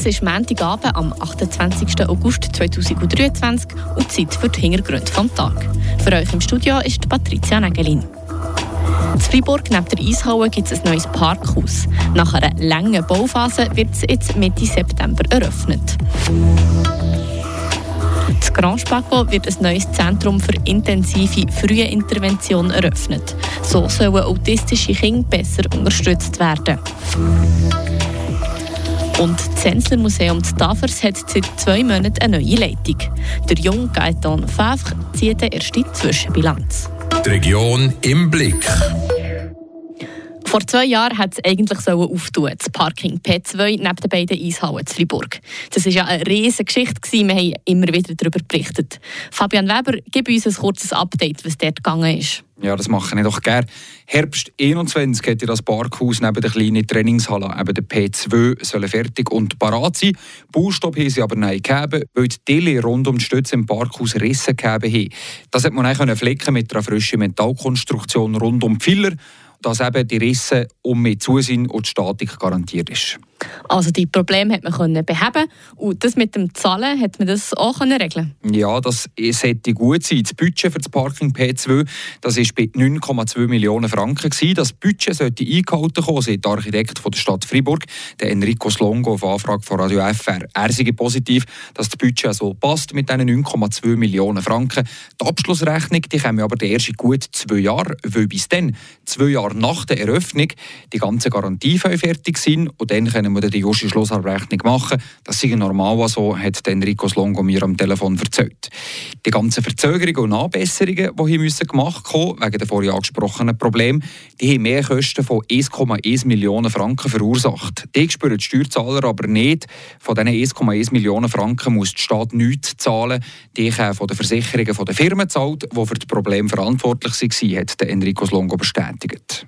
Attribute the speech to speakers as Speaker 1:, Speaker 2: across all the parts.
Speaker 1: Es ist Montagabend am 28. August 2023 und Zeit für die Hintergründe vom Tag. Für euch im Studio ist Patricia Nägelin. In Freiburg neben der Eishalle gibt es ein neues Parkhaus. Nach einer langen Bauphase wird es jetzt Mitte September eröffnet. In Grand Spaco wird ein neues Zentrum für intensive frühe Intervention eröffnet. So sollen autistische Kinder besser unterstützt werden. Und das Zensler Museum Tafers hat seit zwei Monaten eine neue Leitung. Der junge Gaetan Favre zieht eine erste Zwischenbilanz.
Speaker 2: Die Region im Blick.
Speaker 1: Vor zwei Jahren hat es eigentlich auftun, das Parking P2 neben den beiden Eishallen zu Fribourg. Das war ja eine riesige Geschichte, wir haben immer wieder darüber berichtet. Fabian Weber, gib uns ein kurzes Update, was dort gegangen ist.
Speaker 3: Ja, das mache ich doch gerne. Herbst 21 hätte das Parkhaus neben der kleinen Trainingshalle, eben der P2, sollen fertig und parat sein. Baustopp haben sie aber nicht gegeben, weil die Dille rund um die Stütze im Parkhaus Risse gegeben haben. Das hat man dann flicken mit einer frischen Metallkonstruktion rund um die Filler dass eben die Risse um mehr Zusinn und die Statik garantiert ist.
Speaker 1: Also die Probleme hat man beheben und das mit dem Zahlen hat man das auch regeln.
Speaker 3: Ja, das sollte gut sein. Das Budget für das Parking P2 das ist bei 9,2 Millionen Franken. Das Budget sollte eingehalten kommen, sagt der Architekt von der Stadt Freiburg, der Enrico Slongo auf Anfrage von Radio FR. Er sei positiv, dass das Budget also passt mit diesen 9,2 Millionen Franken. Die Abschlussrechnung die kommen aber erst in gut zwei Jahre, weil bis dann, zwei Jahre nach der Eröffnung, die ganzen Garantiefälle fertig sind und dann können wir die erste Schlussabrechnung machen. Das sei normal so, hat Enrico Slongo mir am Telefon erzählt. Die ganzen Verzögerungen und Anbesserungen, die hier müssen gemacht werden wegen der vorhin angesprochenen Probleme, die haben mehr Kosten von 1,1 Millionen Franken verursacht. Die spüren die Steuerzahler aber nicht. Von diesen 1,1 Millionen Franken muss die Stadt nichts zahlen. Die haben von den Versicherungen der Firmen gezahlt, die für das Problem verantwortlich waren, hat Enrico Slongo bestätigt.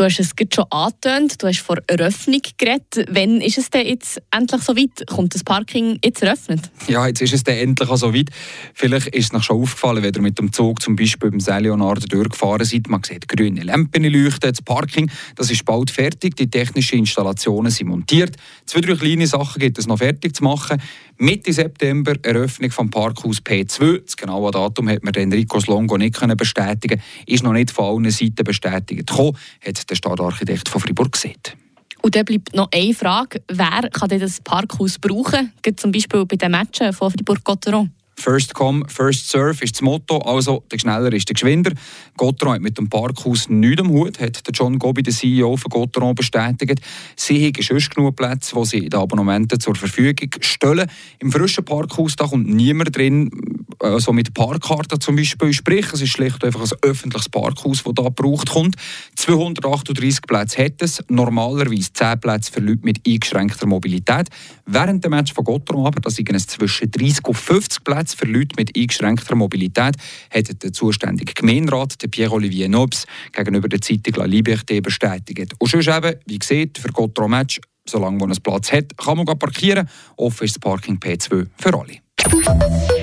Speaker 1: Du hast es schon angetönt, du hast vor Eröffnung geredet. Wann ist es denn jetzt endlich so weit? Kommt das Parking jetzt eröffnet?
Speaker 3: Ja, jetzt ist es dann endlich so weit. Vielleicht ist es noch schon aufgefallen, wenn ihr mit dem Zug zum Beispiel beim Saint Leonard durchgefahren seid. Man sieht grüne Lampen leuchten. Das Parking das ist bald fertig. Die technischen Installationen sind montiert. Zwei, drei kleine Sachen gibt es noch fertig zu machen. Mitte September Eröffnung vom Parkhaus P2. Das genaue Datum hat mir Enrico Longo nicht bestätigen Ist noch nicht von allen Seiten bestätigt gekommen, der Stadtarchitekt von Fribourg gesehen.
Speaker 1: Und dann bleibt noch eine Frage. Wer kann denn das Parkhaus brauchen? Zum Beispiel bei den Matchen von Fribourg-Gotteron?
Speaker 3: First come, first serve ist das Motto. Also, der schneller ist der geschwinder. Gotteron hat mit dem Parkhaus nichts am Hut, hat der John Gobi, der CEO von Gotteron, bestätigt. Sie haben schon genug Plätze, die sie in den Abonnementen zur Verfügung stellen. Im frischen Parkhaus da kommt niemand drin, also mit Parkkarten zum Beispiel. Sprich, es ist schlicht einfach ein öffentliches Parkhaus, das da gebraucht kommt. 238 Plätze hat es, normalerweise 10 Plätze für Leute mit eingeschränkter Mobilität. Während dem Match von Gotteron aber, da sind es zwischen 30 und 50 Plätze für Leute mit eingeschränkter Mobilität hat der zuständige Gemeinderat, Pierre-Olivier Nobs, gegenüber der Zeitung La Liberté bestätigt. Und sonst eben, wie gesagt, für Gotro Match, solange man einen Platz hat, kann man parkieren. Offen ist das Parking P2 für alle.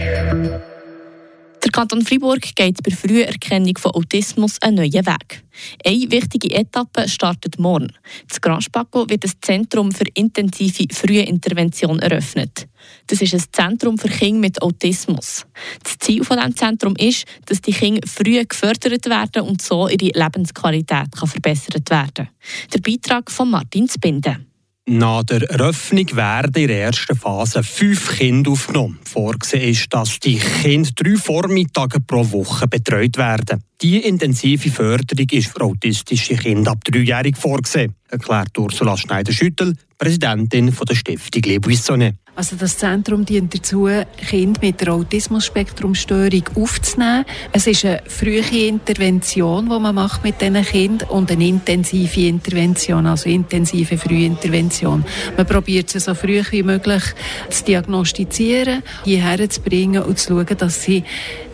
Speaker 1: Der Kanton Fribourg geht bei Früherkennung von Autismus einen neuen Weg. Eine wichtige Etappe startet morgen. Das Grand Spaco wird ein Zentrum für intensive Frühintervention eröffnet. Das ist ein Zentrum für Kinder mit Autismus. Das Ziel von diesem Zentrum ist, dass die Kinder früh gefördert werden und so ihre Lebensqualität kann verbessert werden Der Beitrag von Martin Spinde.
Speaker 4: Nach der Eröffnung werden in der ersten Phase fünf Kinder aufgenommen. Vorgesehen ist, dass die Kinder drei Vormittage pro Woche betreut werden. Die intensive Förderung ist für autistische Kinder ab dreijährig vorgesehen, erklärt Ursula Schneider-Schüttel, Präsidentin der Stiftung Le Buissonnet.
Speaker 5: Also das Zentrum dient dazu, Kinder mit der Autismus-Spektrum-Störung aufzunehmen. Es ist eine frühe Intervention, die man macht mit diesen Kindern und eine intensive Intervention, also intensive Frühintervention. Man probiert sie so früh wie möglich zu diagnostizieren, hierher zu bringen und zu schauen, dass sie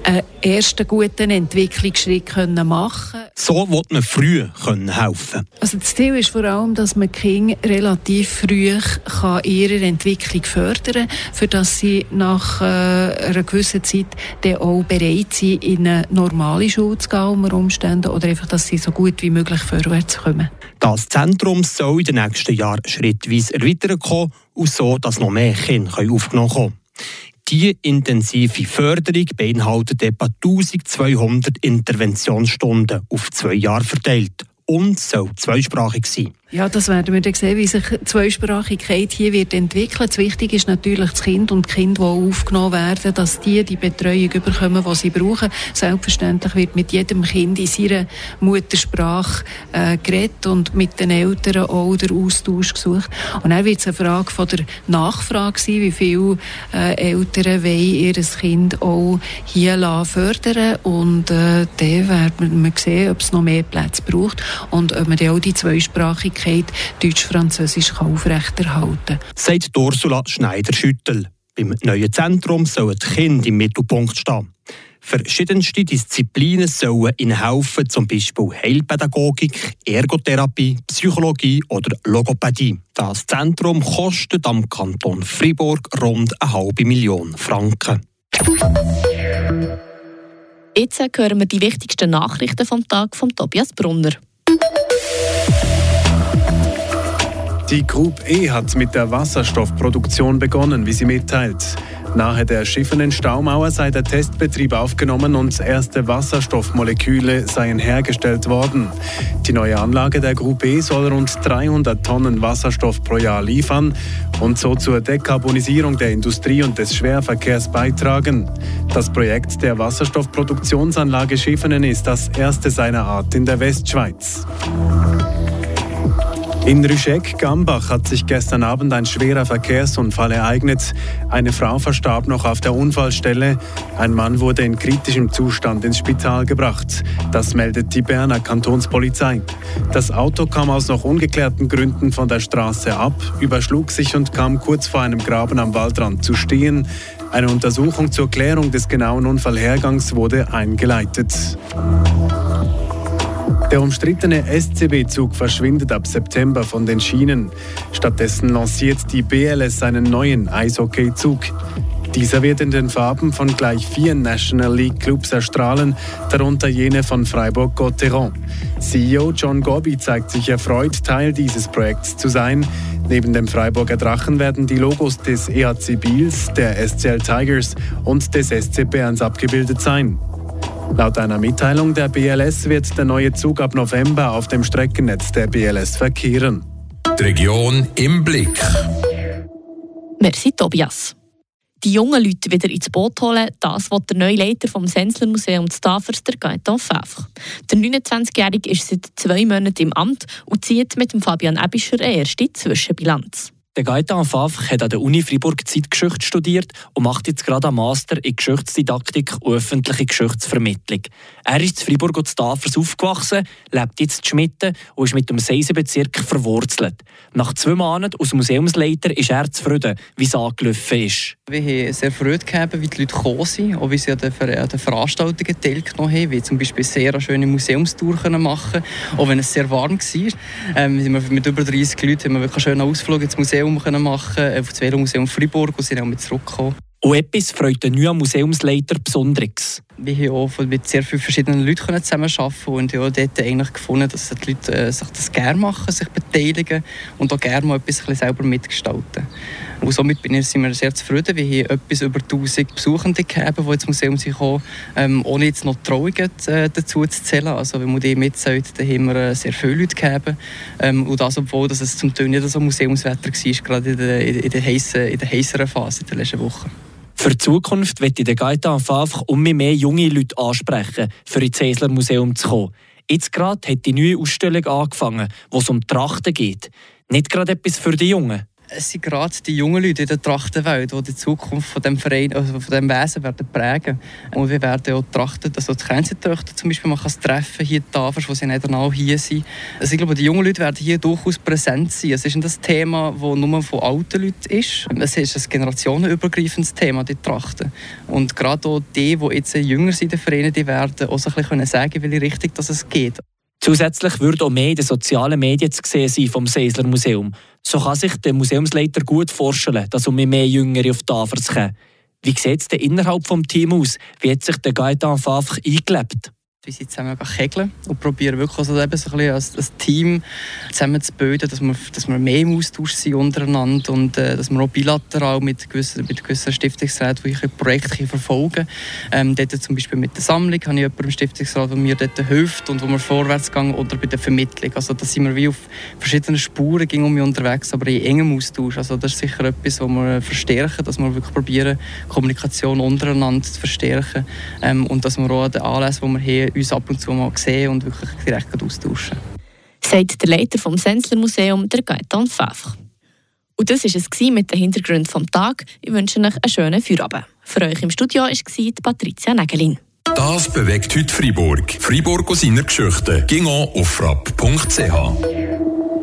Speaker 5: einen ersten guten Entwicklungsschritt machen können.
Speaker 4: So wird man früh helfen
Speaker 5: Also das Ziel ist vor allem, dass man Kinder relativ früh kann ihrer Entwicklung fördern kann, für dass sie nach äh, einer gewissen Zeit dann auch bereit sind, in eine normale Schule zu gehen, unter Umständen, oder einfach, dass sie so gut wie möglich vorwärts kommen.
Speaker 4: Das Zentrum soll in den nächsten Jahren schrittweise erweitert kommen und so, dass noch mehr Kinder aufgenommen werden können. Die intensive Förderung beinhaltet etwa 1200 Interventionsstunden auf zwei Jahre verteilt und soll zweisprachig sein.
Speaker 5: Ja, das werden wir dann sehen, wie sich Zweisprachigkeit hier wird entwickeln. Das Wichtige ist natürlich das Kind und die Kinder, die aufgenommen werden, dass die die Betreuung bekommen, die sie brauchen. Selbstverständlich wird mit jedem Kind in seiner Muttersprache äh, geredet und mit den Eltern auch der Austausch gesucht. Und dann wird es eine Frage von der Nachfrage sein, wie viele äh, Eltern wollen ihr Kind auch hier fördern und äh, dann werden wir sehen, ob es noch mehr Plätze braucht und ob man dann auch die Zweisprachigkeit Deutsch-Französisch aufrechterhalten kann.
Speaker 4: Sagt Ursula Schneider-Schüttel. Beim neuen Zentrum sollen die Kinder im Mittelpunkt stehen. Verschiedenste Disziplinen sollen ihnen helfen, zum Beispiel Heilpädagogik, Ergotherapie, Psychologie oder Logopädie. Das Zentrum kostet am Kanton Fribourg rund eine halbe Million Franken.
Speaker 1: Jetzt hören wir die wichtigsten Nachrichten vom Tag von Tobias Brunner.
Speaker 6: Die Group E hat mit der Wasserstoffproduktion begonnen, wie sie mitteilt. Nahe der schiffenden Staumauer sei der Testbetrieb aufgenommen und erste Wasserstoffmoleküle seien hergestellt worden. Die neue Anlage der Group E soll rund 300 Tonnen Wasserstoff pro Jahr liefern und so zur Dekarbonisierung der Industrie und des Schwerverkehrs beitragen. Das Projekt der Wasserstoffproduktionsanlage Schiffenen ist das erste seiner Art in der Westschweiz. In Rüschek-Gambach hat sich gestern Abend ein schwerer Verkehrsunfall ereignet. Eine Frau verstarb noch auf der Unfallstelle. Ein Mann wurde in kritischem Zustand ins Spital gebracht. Das meldet die Berner Kantonspolizei. Das Auto kam aus noch ungeklärten Gründen von der Straße ab, überschlug sich und kam kurz vor einem Graben am Waldrand zu stehen. Eine Untersuchung zur Klärung des genauen Unfallhergangs wurde eingeleitet. Der umstrittene SCB-Zug verschwindet ab September von den Schienen. Stattdessen lanciert die BLS einen neuen Eishockey-Zug. Dieser wird in den Farben von gleich vier National League Clubs erstrahlen, darunter jene von Freiburg-Gotteron. CEO John Gobby zeigt sich erfreut, Teil dieses Projekts zu sein. Neben dem Freiburger Drachen werden die Logos des EHC Biels, der SCL Tigers und des SC Berns abgebildet sein. Laut einer Mitteilung der BLS wird der neue Zug ab November auf dem Streckennetz der BLS verkehren.
Speaker 2: Die Region im Blick.
Speaker 1: Merci, Tobias. Die jungen Leute wieder ins Boot holen, das was der neue Leiter vom Sensler Museum Stavers, der Gaetan Favre. Der 29-Jährige ist seit zwei Monaten im Amt und zieht mit dem Fabian Ebischer eine erste Zwischenbilanz.
Speaker 7: Der Gaetan Favre hat an der Uni Fribourg Zeitgeschichte studiert und macht jetzt gerade einen Master in Geschichtsdidaktik und öffentliche Geschichtsvermittlung. Er ist in Fribourg und Tafers aufgewachsen, lebt jetzt in Schmitten und ist mit dem Seisenbezirk verwurzelt. Nach zwei Monaten als Museumsleiter ist er zufrieden, wie es angelaufen ist.
Speaker 8: Wir haben sehr Freude gehabt, wie die Leute gekommen sind, auch wie sie an den, Ver den Veranstaltungen teilgenommen haben, wie zum Beispiel sehr schöne Museumstour machen auch wenn es sehr warm war. Ähm, mit über 30 Leuten haben wir wirklich einen schönen Ausflug ins Museum machen können, auf das Velomuseum Fribourg und sind auch mit zurückgekommen.
Speaker 7: Und etwas freut den neuen Museumsleiter Besonderes.
Speaker 8: Wir haben auch mit sehr vielen verschiedenen Leuten zusammenarbeiten und haben dort eigentlich gefunden, dass die Leute äh, sich das gerne machen, sich beteiligen und auch gerne mal etwas selber mitgestalten. Und somit sind wir sehr zufrieden. Wir haben etwas über 1000 Besuchende gehabt, die ins Museum sind gekommen, ähm, ohne jetzt noch Trauungen äh, dazu zu zählen. Also wenn man die mitzählt, dann haben wir äh, sehr viele Leute gehabt. Ähm, und das, obwohl dass es zum Teil nicht so Museumswetter war, gerade in der, in der, heissen, in der heisseren Phase in der letzten Woche.
Speaker 7: Für die Zukunft wird der Gaetan einfach um mehr junge Leute ansprechen, für ins Cäsler Museum zu kommen. Jetzt gerade hat die neue Ausstellung angefangen, wo es um Trachten geht. Nicht gerade etwas für die Jungen.
Speaker 8: Es sind gerade die jungen Leute in der Trachtenwelt, die die Zukunft von dem Verein, also von dem Wesen werden prägen. Und wir werden auch trachten, also die Kernzeittöchter zum Beispiel, man kann treffen, hier die Tafels, wo sie nicht genau hier sind. Also ich glaube, die jungen Leute werden hier durchaus präsent sein. Es ist nicht das Thema, das nur von alten Leuten ist. Es ist ein generationenübergreifendes Thema, die Trachten. Und gerade auch die, die jetzt jünger sind in den Vereinen, die werden auch so ein bisschen sagen, in welche Richtung es geht.
Speaker 7: Zusätzlich würde auch mehr in den sozialen Medien zu sehen sein vom Seisler Museum. So kann sich der Museumsleiter gut vorstellen, dass um mehr Jüngere auf die Tafels kommen. Wie sieht es denn innerhalb des Teams aus? Wie hat sich der Gaetan Favre eingelebt?
Speaker 8: Wir sind zusammen kegeln und probieren wirklich also eben so ein als, als Team zusammen dass wir, dass wir mehr im Austausch sind untereinander und äh, dass wir auch bilateral mit gewissen, mit gewissen Stiftungsräten welche Projekte verfolgen ähm, dort zum Beispiel mit der Sammlung habe ich jemanden im Stiftungsrat, der mir dort hilft und wo wir vorwärts gehen oder bei der Vermittlung. Also da sind wir wie auf verschiedenen Spuren ging um unterwegs, aber in engem Austausch. Also das ist sicher etwas, was wir verstärken, dass wir wirklich probieren, Kommunikation untereinander zu verstärken ähm, und dass wir auch an den Anlässen, die wir haben, uns ab und zu mal sehen und wirklich direkt austauschen.
Speaker 1: Sagt der Leiter vom Sensler Museum, der Gaetan Favre. Und das war es mit den Hintergründen vom Tag. Ich wünsche euch einen schönen Feierabend. Für euch im Studio war Patricia Nägelin.
Speaker 2: Das bewegt heute Freiburg. Freiburg aus seiner Geschichte. Ging auf frapp.ch.